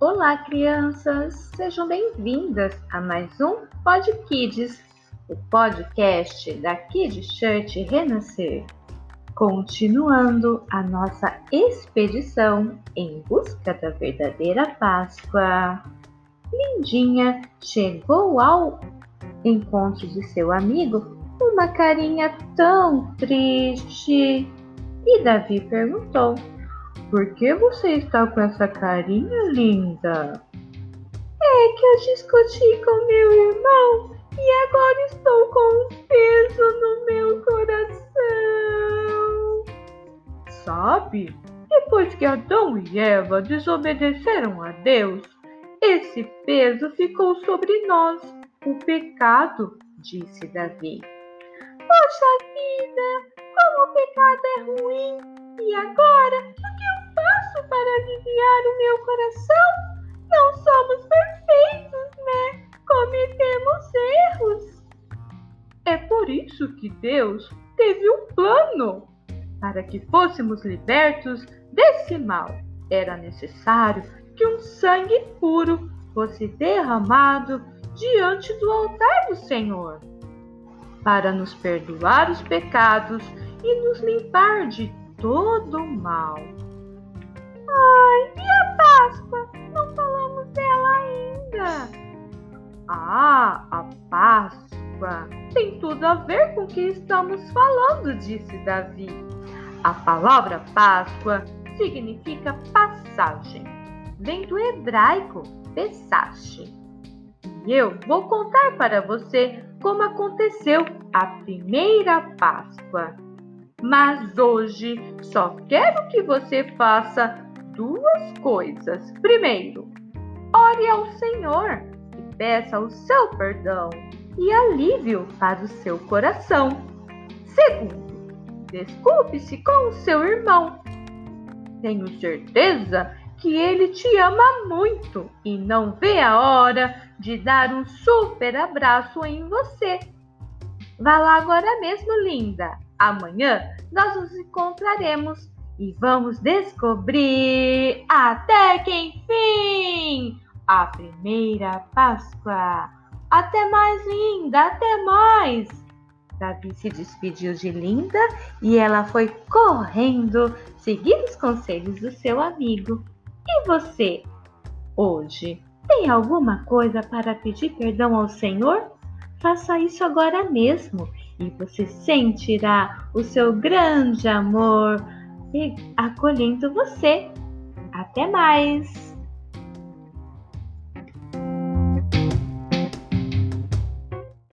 Olá, crianças! Sejam bem-vindas a mais um Pod Kids, o podcast da Kid Church Renascer. Continuando a nossa expedição em busca da verdadeira Páscoa. Lindinha chegou ao encontro de seu amigo com uma carinha tão triste. E Davi perguntou: por que você está com essa carinha linda? É que eu discuti com meu irmão e agora estou com um peso no meu coração. Sabe, depois que Adão e Eva desobedeceram a Deus, esse peso ficou sobre nós, o pecado, disse Davi. Poxa vida, como o pecado é ruim! E agora, aliviar o meu coração? Não somos perfeitos, né? Cometemos erros. É por isso que Deus teve um plano para que fôssemos libertos desse mal. Era necessário que um sangue puro fosse derramado diante do altar do Senhor, para nos perdoar os pecados e nos limpar de todo o mal. Ai, e a Páscoa? Não falamos dela ainda. Ah, a Páscoa tem tudo a ver com o que estamos falando, disse Davi. A palavra Páscoa significa passagem. Vem do hebraico Pesach. E eu vou contar para você como aconteceu a primeira Páscoa. Mas hoje só quero que você faça duas coisas. Primeiro, ore ao Senhor e peça o seu perdão e alívio para o seu coração. Segundo, desculpe-se com o seu irmão. Tenho certeza que ele te ama muito e não vê a hora de dar um super abraço em você. Vá lá agora mesmo, linda. Amanhã nós nos encontraremos e vamos descobrir até que enfim a primeira Páscoa. Até mais, linda, até mais. Davi se despediu de Linda e ela foi correndo seguir os conselhos do seu amigo. E você, hoje, tem alguma coisa para pedir perdão ao Senhor? Faça isso agora mesmo e você sentirá o seu grande amor e acolhendo você. Até mais!